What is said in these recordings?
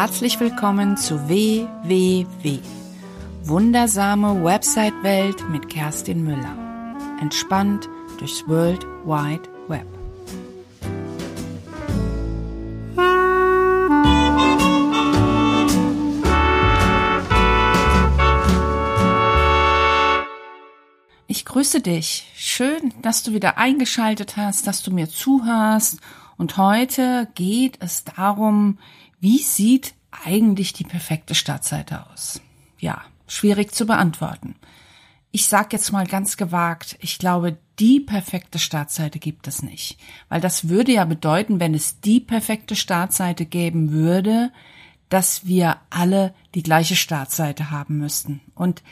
Herzlich willkommen zu WWW. Wundersame Website-Welt mit Kerstin Müller. Entspannt durchs World Wide Web. Ich grüße dich. Schön, dass du wieder eingeschaltet hast, dass du mir zuhörst. Und heute geht es darum, wie sieht eigentlich die perfekte Startseite aus? Ja, schwierig zu beantworten. Ich sag jetzt mal ganz gewagt, ich glaube, die perfekte Startseite gibt es nicht. Weil das würde ja bedeuten, wenn es die perfekte Startseite geben würde, dass wir alle die gleiche Startseite haben müssten. Und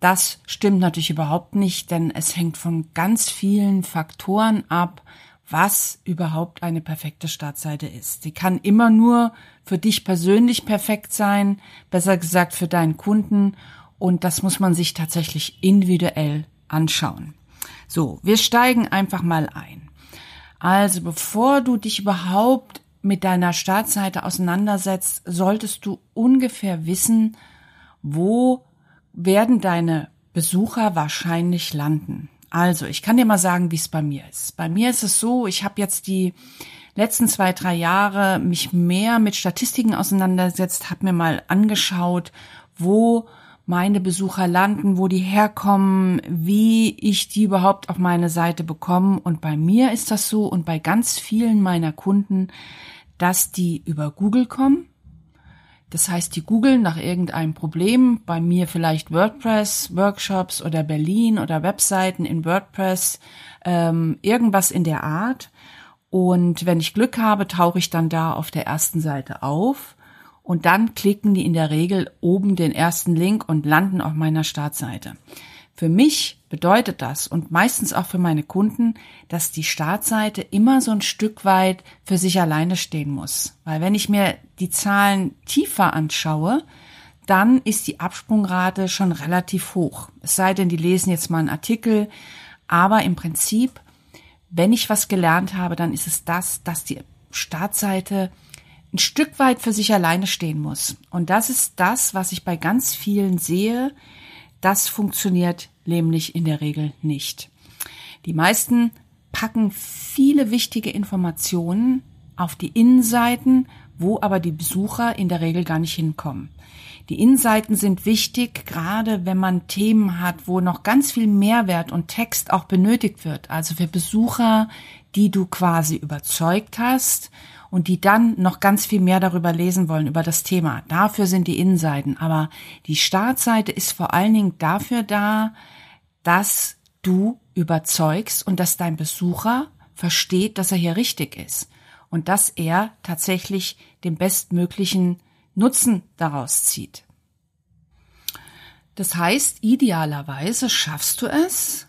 das stimmt natürlich überhaupt nicht, denn es hängt von ganz vielen Faktoren ab, was überhaupt eine perfekte Startseite ist. Sie kann immer nur für dich persönlich perfekt sein, besser gesagt für deinen Kunden und das muss man sich tatsächlich individuell anschauen. So, wir steigen einfach mal ein. Also, bevor du dich überhaupt mit deiner Startseite auseinandersetzt, solltest du ungefähr wissen, wo werden deine Besucher wahrscheinlich landen. Also, ich kann dir mal sagen, wie es bei mir ist. Bei mir ist es so, ich habe jetzt die letzten zwei, drei Jahre mich mehr mit Statistiken auseinandergesetzt, habe mir mal angeschaut, wo meine Besucher landen, wo die herkommen, wie ich die überhaupt auf meine Seite bekomme. Und bei mir ist das so und bei ganz vielen meiner Kunden, dass die über Google kommen. Das heißt, die googeln nach irgendeinem Problem, bei mir vielleicht WordPress, Workshops oder Berlin oder Webseiten in WordPress, ähm, irgendwas in der Art. Und wenn ich Glück habe, tauche ich dann da auf der ersten Seite auf und dann klicken die in der Regel oben den ersten Link und landen auf meiner Startseite. Für mich bedeutet das und meistens auch für meine Kunden, dass die Startseite immer so ein Stück weit für sich alleine stehen muss. Weil wenn ich mir die Zahlen tiefer anschaue, dann ist die Absprungrate schon relativ hoch. Es sei denn, die lesen jetzt mal einen Artikel, aber im Prinzip, wenn ich was gelernt habe, dann ist es das, dass die Startseite ein Stück weit für sich alleine stehen muss. Und das ist das, was ich bei ganz vielen sehe. Das funktioniert nämlich in der Regel nicht. Die meisten packen viele wichtige Informationen auf die Innenseiten, wo aber die Besucher in der Regel gar nicht hinkommen. Die Innenseiten sind wichtig, gerade wenn man Themen hat, wo noch ganz viel Mehrwert und Text auch benötigt wird. Also für Besucher, die du quasi überzeugt hast und die dann noch ganz viel mehr darüber lesen wollen, über das Thema. Dafür sind die Innenseiten. Aber die Startseite ist vor allen Dingen dafür da, dass du überzeugst und dass dein Besucher versteht, dass er hier richtig ist und dass er tatsächlich den bestmöglichen Nutzen daraus zieht. Das heißt, idealerweise schaffst du es,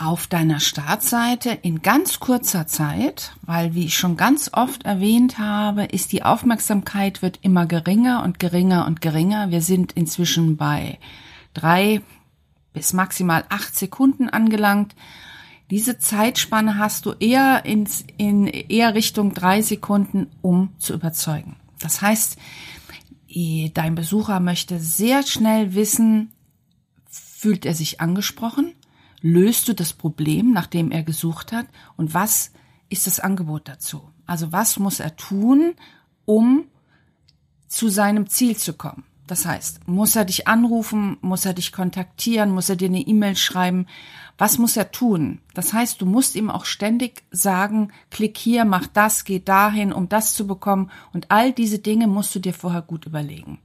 auf deiner Startseite in ganz kurzer Zeit, weil wie ich schon ganz oft erwähnt habe, ist die Aufmerksamkeit wird immer geringer und geringer und geringer. Wir sind inzwischen bei drei bis maximal acht Sekunden angelangt. Diese Zeitspanne hast du eher ins, in eher Richtung drei Sekunden, um zu überzeugen. Das heißt, dein Besucher möchte sehr schnell wissen, fühlt er sich angesprochen? Löst du das Problem, nachdem er gesucht hat? Und was ist das Angebot dazu? Also was muss er tun, um zu seinem Ziel zu kommen? Das heißt, muss er dich anrufen, muss er dich kontaktieren, muss er dir eine E-Mail schreiben? Was muss er tun? Das heißt, du musst ihm auch ständig sagen, klick hier, mach das, geh dahin, um das zu bekommen. Und all diese Dinge musst du dir vorher gut überlegen.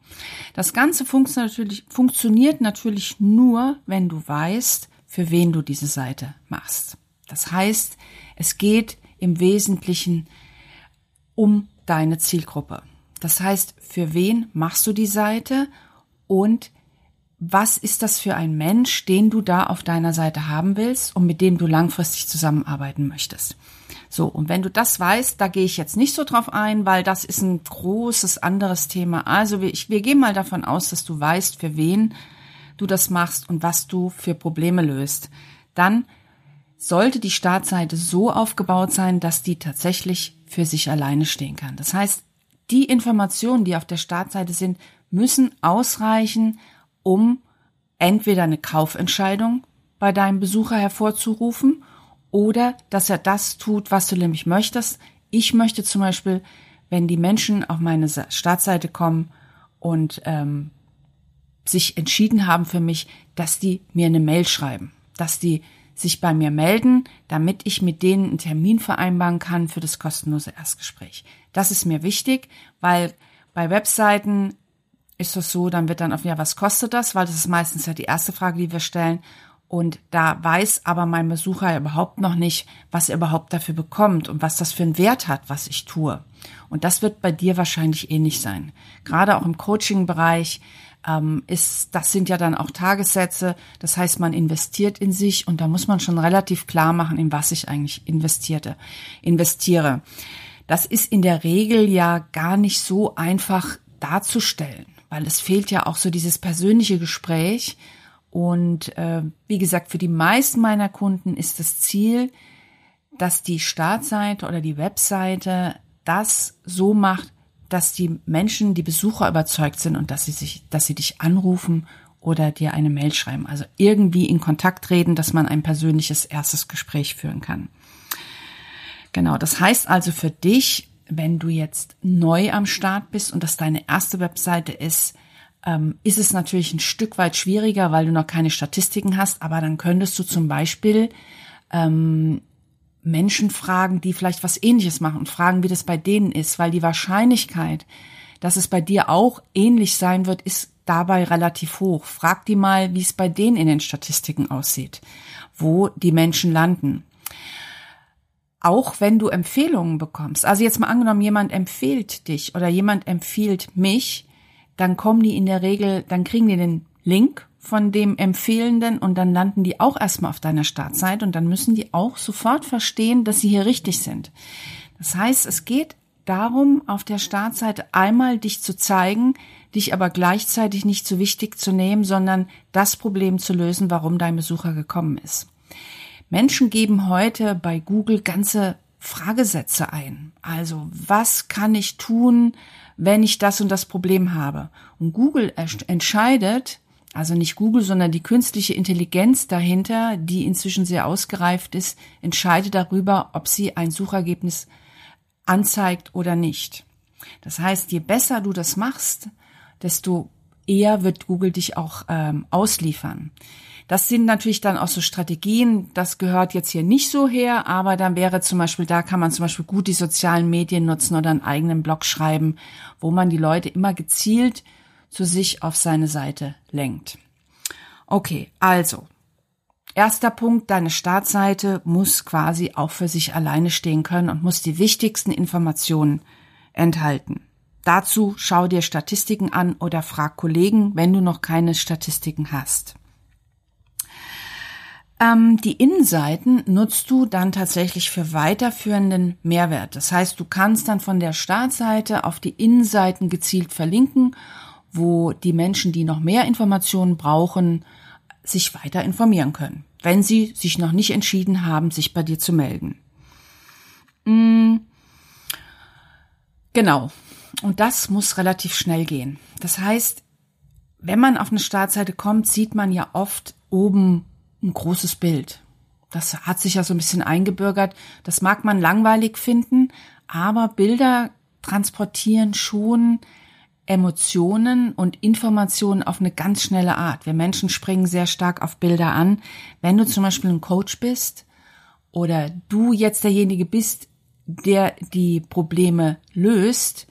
Das Ganze funktioniert natürlich, funktioniert natürlich nur, wenn du weißt, für wen du diese Seite machst. Das heißt, es geht im Wesentlichen um deine Zielgruppe. Das heißt, für wen machst du die Seite und was ist das für ein Mensch, den du da auf deiner Seite haben willst und mit dem du langfristig zusammenarbeiten möchtest. So, und wenn du das weißt, da gehe ich jetzt nicht so drauf ein, weil das ist ein großes anderes Thema. Also wir, ich, wir gehen mal davon aus, dass du weißt, für wen du das machst und was du für Probleme löst, dann sollte die Startseite so aufgebaut sein, dass die tatsächlich für sich alleine stehen kann. Das heißt, die Informationen, die auf der Startseite sind, müssen ausreichen, um entweder eine Kaufentscheidung bei deinem Besucher hervorzurufen oder dass er das tut, was du nämlich möchtest. Ich möchte zum Beispiel, wenn die Menschen auf meine Startseite kommen und ähm, sich entschieden haben für mich, dass die mir eine Mail schreiben, dass die sich bei mir melden, damit ich mit denen einen Termin vereinbaren kann für das kostenlose Erstgespräch. Das ist mir wichtig, weil bei Webseiten ist das so, dann wird dann auf ja, was kostet das? Weil das ist meistens ja die erste Frage, die wir stellen. Und da weiß aber mein Besucher überhaupt noch nicht, was er überhaupt dafür bekommt und was das für einen Wert hat, was ich tue. Und das wird bei dir wahrscheinlich ähnlich sein. Gerade auch im Coaching-Bereich ähm, ist, das sind ja dann auch Tagessätze. Das heißt, man investiert in sich und da muss man schon relativ klar machen, in was ich eigentlich investierte, investiere. Das ist in der Regel ja gar nicht so einfach darzustellen, weil es fehlt ja auch so dieses persönliche Gespräch. Und äh, wie gesagt, für die meisten meiner Kunden ist das Ziel, dass die Startseite oder die Webseite das so macht, dass die Menschen, die Besucher überzeugt sind und dass sie sich, dass sie dich anrufen oder dir eine Mail schreiben. Also irgendwie in Kontakt treten, dass man ein persönliches erstes Gespräch führen kann. Genau, das heißt also für dich, wenn du jetzt neu am Start bist und das deine erste Webseite ist, ähm, ist es natürlich ein Stück weit schwieriger, weil du noch keine Statistiken hast, aber dann könntest du zum Beispiel ähm, Menschen fragen, die vielleicht was ähnliches machen und fragen, wie das bei denen ist, weil die Wahrscheinlichkeit, dass es bei dir auch ähnlich sein wird, ist dabei relativ hoch. Frag die mal, wie es bei denen in den Statistiken aussieht, wo die Menschen landen. Auch wenn du Empfehlungen bekommst, also jetzt mal angenommen, jemand empfiehlt dich oder jemand empfiehlt mich, dann kommen die in der Regel, dann kriegen die den Link von dem Empfehlenden und dann landen die auch erstmal auf deiner Startseite und dann müssen die auch sofort verstehen, dass sie hier richtig sind. Das heißt, es geht darum, auf der Startseite einmal dich zu zeigen, dich aber gleichzeitig nicht so wichtig zu nehmen, sondern das Problem zu lösen, warum dein Besucher gekommen ist. Menschen geben heute bei Google ganze Fragesätze ein. Also, was kann ich tun, wenn ich das und das Problem habe? Und Google entscheidet, also nicht Google, sondern die künstliche Intelligenz dahinter, die inzwischen sehr ausgereift ist, entscheidet darüber, ob sie ein Suchergebnis anzeigt oder nicht. Das heißt, je besser du das machst, desto eher wird Google dich auch ähm, ausliefern. Das sind natürlich dann auch so Strategien, das gehört jetzt hier nicht so her, aber dann wäre zum Beispiel, da kann man zum Beispiel gut die sozialen Medien nutzen oder einen eigenen Blog schreiben, wo man die Leute immer gezielt zu sich auf seine Seite lenkt. Okay, also. Erster Punkt, deine Startseite muss quasi auch für sich alleine stehen können und muss die wichtigsten Informationen enthalten. Dazu schau dir Statistiken an oder frag Kollegen, wenn du noch keine Statistiken hast. Ähm, die Innenseiten nutzt du dann tatsächlich für weiterführenden Mehrwert. Das heißt, du kannst dann von der Startseite auf die Innenseiten gezielt verlinken wo die Menschen, die noch mehr Informationen brauchen, sich weiter informieren können, wenn sie sich noch nicht entschieden haben, sich bei dir zu melden. Mm. Genau. Und das muss relativ schnell gehen. Das heißt, wenn man auf eine Startseite kommt, sieht man ja oft oben ein großes Bild. Das hat sich ja so ein bisschen eingebürgert. Das mag man langweilig finden, aber Bilder transportieren schon Emotionen und Informationen auf eine ganz schnelle Art. Wir Menschen springen sehr stark auf Bilder an. Wenn du zum Beispiel ein Coach bist oder du jetzt derjenige bist, der die Probleme löst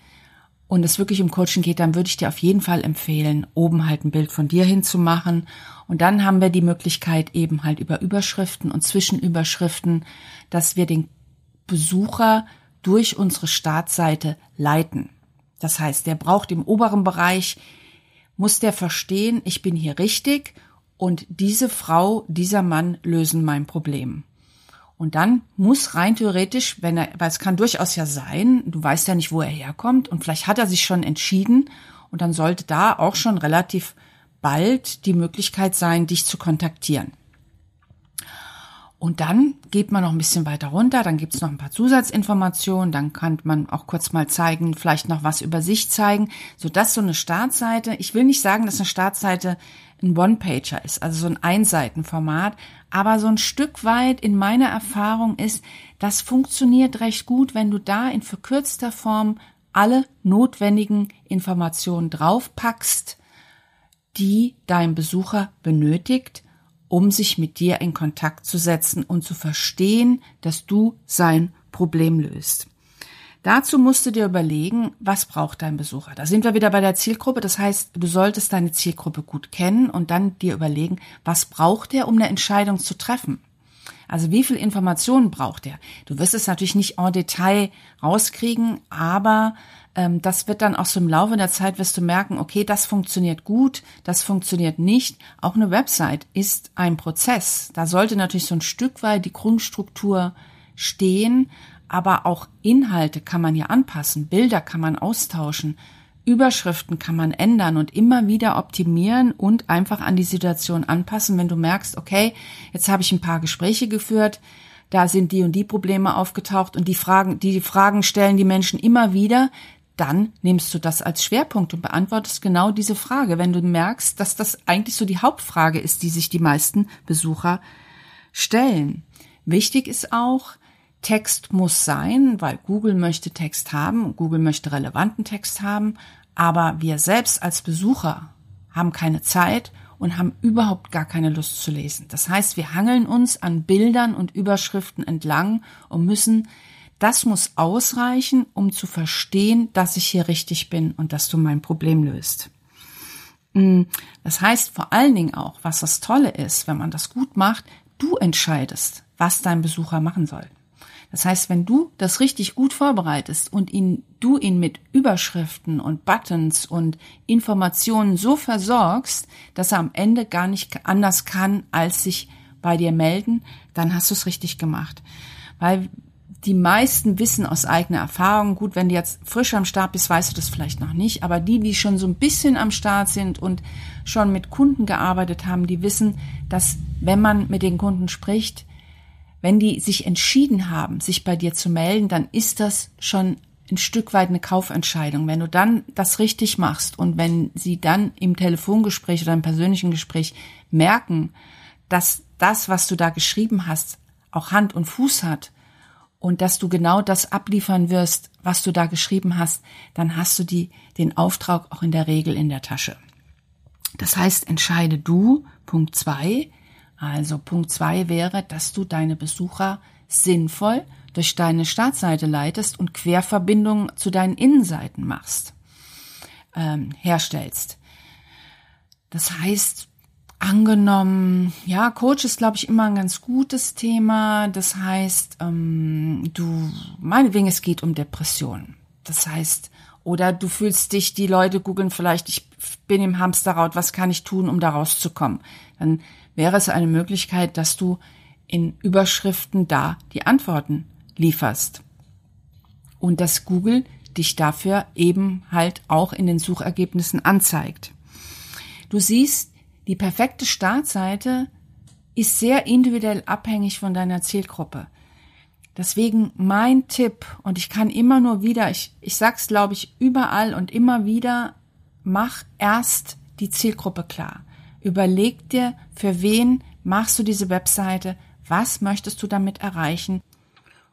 und es wirklich um Coaching geht, dann würde ich dir auf jeden Fall empfehlen, oben halt ein Bild von dir hinzumachen. Und dann haben wir die Möglichkeit eben halt über Überschriften und Zwischenüberschriften, dass wir den Besucher durch unsere Startseite leiten. Das heißt, der braucht im oberen Bereich, muss der verstehen, ich bin hier richtig und diese Frau, dieser Mann lösen mein Problem. Und dann muss rein theoretisch, wenn er, weil es kann durchaus ja sein, du weißt ja nicht, wo er herkommt und vielleicht hat er sich schon entschieden und dann sollte da auch schon relativ bald die Möglichkeit sein, dich zu kontaktieren. Und dann geht man noch ein bisschen weiter runter, dann gibt's noch ein paar Zusatzinformationen, dann kann man auch kurz mal zeigen, vielleicht noch was über sich zeigen, sodass so eine Startseite, ich will nicht sagen, dass eine Startseite ein One-Pager ist, also so ein Einseitenformat, aber so ein Stück weit in meiner Erfahrung ist, das funktioniert recht gut, wenn du da in verkürzter Form alle notwendigen Informationen draufpackst, die dein Besucher benötigt, um sich mit dir in Kontakt zu setzen und zu verstehen, dass du sein Problem löst. Dazu musst du dir überlegen, was braucht dein Besucher. Da sind wir wieder bei der Zielgruppe. Das heißt, du solltest deine Zielgruppe gut kennen und dann dir überlegen, was braucht er, um eine Entscheidung zu treffen. Also wie viel Informationen braucht er? Du wirst es natürlich nicht en Detail rauskriegen, aber ähm, das wird dann auch so im Laufe der Zeit wirst du merken, okay, das funktioniert gut, das funktioniert nicht. Auch eine Website ist ein Prozess. Da sollte natürlich so ein Stück weit die Grundstruktur stehen, aber auch Inhalte kann man ja anpassen, Bilder kann man austauschen, Überschriften kann man ändern und immer wieder optimieren und einfach an die Situation anpassen, wenn du merkst, okay, jetzt habe ich ein paar Gespräche geführt, da sind die und die Probleme aufgetaucht und die Fragen, die Fragen stellen die Menschen immer wieder, dann nimmst du das als Schwerpunkt und beantwortest genau diese Frage, wenn du merkst, dass das eigentlich so die Hauptfrage ist, die sich die meisten Besucher stellen. Wichtig ist auch, Text muss sein, weil Google möchte Text haben, Google möchte relevanten Text haben, aber wir selbst als Besucher haben keine Zeit und haben überhaupt gar keine Lust zu lesen. Das heißt, wir hangeln uns an Bildern und Überschriften entlang und müssen das muss ausreichen, um zu verstehen, dass ich hier richtig bin und dass du mein Problem löst. Mm, das heißt vor allen Dingen auch, was das Tolle ist, wenn man das gut macht, du entscheidest, was dein Besucher machen soll. Das heißt, wenn du das richtig gut vorbereitest und ihn, du ihn mit Überschriften und Buttons und Informationen so versorgst, dass er am Ende gar nicht anders kann, als sich bei dir melden, dann hast du es richtig gemacht. Weil die meisten wissen aus eigener Erfahrung, gut, wenn du jetzt frisch am Start bist, weißt du das vielleicht noch nicht, aber die, die schon so ein bisschen am Start sind und schon mit Kunden gearbeitet haben, die wissen, dass wenn man mit den Kunden spricht, wenn die sich entschieden haben, sich bei dir zu melden, dann ist das schon ein Stück weit eine Kaufentscheidung. Wenn du dann das richtig machst und wenn sie dann im Telefongespräch oder im persönlichen Gespräch merken, dass das, was du da geschrieben hast, auch Hand und Fuß hat und dass du genau das abliefern wirst, was du da geschrieben hast, dann hast du die, den Auftrag auch in der Regel in der Tasche. Das heißt, entscheide du, Punkt zwei. Also Punkt zwei wäre, dass du deine Besucher sinnvoll durch deine Startseite leitest und Querverbindungen zu deinen Innenseiten machst, ähm, herstellst. Das heißt, angenommen, ja, Coach ist, glaube ich, immer ein ganz gutes Thema. Das heißt, ähm, du, meinetwegen, es geht um Depressionen. Das heißt, oder du fühlst dich, die Leute googeln vielleicht, ich bin im Hamsterrad, was kann ich tun, um da rauszukommen? Dann wäre es eine Möglichkeit, dass du in Überschriften da die Antworten lieferst. Und dass Google dich dafür eben halt auch in den Suchergebnissen anzeigt. Du siehst, die perfekte Startseite ist sehr individuell abhängig von deiner Zielgruppe. Deswegen mein Tipp, und ich kann immer nur wieder, ich, ich sag's glaube ich überall und immer wieder, mach erst die Zielgruppe klar. Überleg dir, für wen machst du diese Webseite, was möchtest du damit erreichen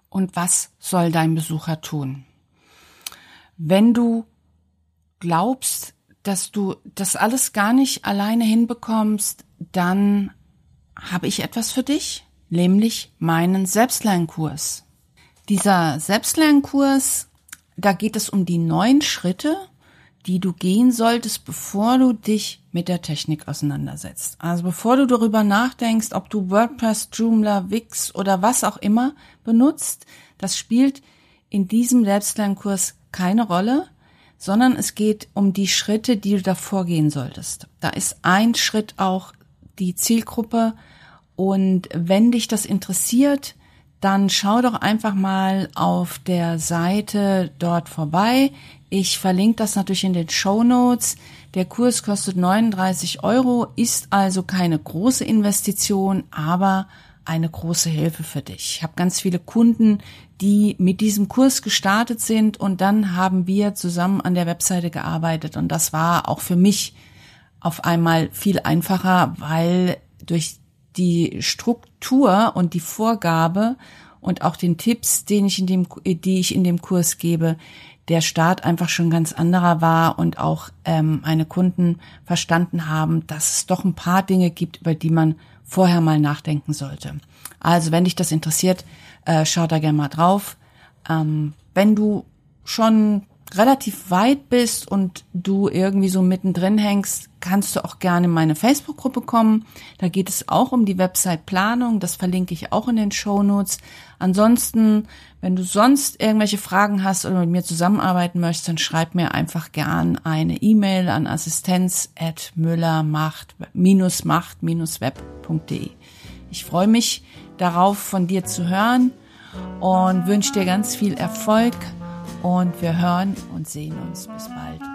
und was soll dein Besucher tun. Wenn du glaubst, dass du das alles gar nicht alleine hinbekommst, dann habe ich etwas für dich, nämlich meinen Selbstlernkurs. Dieser Selbstlernkurs, da geht es um die neun Schritte, die du gehen solltest, bevor du dich mit der Technik auseinandersetzt. Also bevor du darüber nachdenkst, ob du WordPress, Joomla, Wix oder was auch immer benutzt, das spielt in diesem Selbstlernkurs keine Rolle sondern es geht um die Schritte, die du davor gehen solltest. Da ist ein Schritt auch die Zielgruppe und wenn dich das interessiert, dann schau doch einfach mal auf der Seite dort vorbei. Ich verlinke das natürlich in den Show Notes. Der Kurs kostet 39 Euro, ist also keine große Investition, aber eine große Hilfe für dich. Ich habe ganz viele Kunden, die mit diesem Kurs gestartet sind und dann haben wir zusammen an der Webseite gearbeitet und das war auch für mich auf einmal viel einfacher, weil durch die Struktur und die Vorgabe und auch den Tipps, den ich in dem, die ich in dem Kurs gebe, der Start einfach schon ganz anderer war und auch ähm, meine Kunden verstanden haben, dass es doch ein paar Dinge gibt, über die man vorher mal nachdenken sollte. Also wenn dich das interessiert, äh, schau da gerne mal drauf. Ähm, wenn du schon relativ weit bist und du irgendwie so mittendrin hängst, kannst du auch gerne in meine Facebook-Gruppe kommen. Da geht es auch um die Website-Planung. Das verlinke ich auch in den Show Notes. Ansonsten, wenn du sonst irgendwelche Fragen hast oder mit mir zusammenarbeiten möchtest, dann schreib mir einfach gern eine E-Mail an assistenz@müller-macht-web.de. Ich freue mich darauf, von dir zu hören und wünsche dir ganz viel Erfolg und wir hören und sehen uns. Bis bald.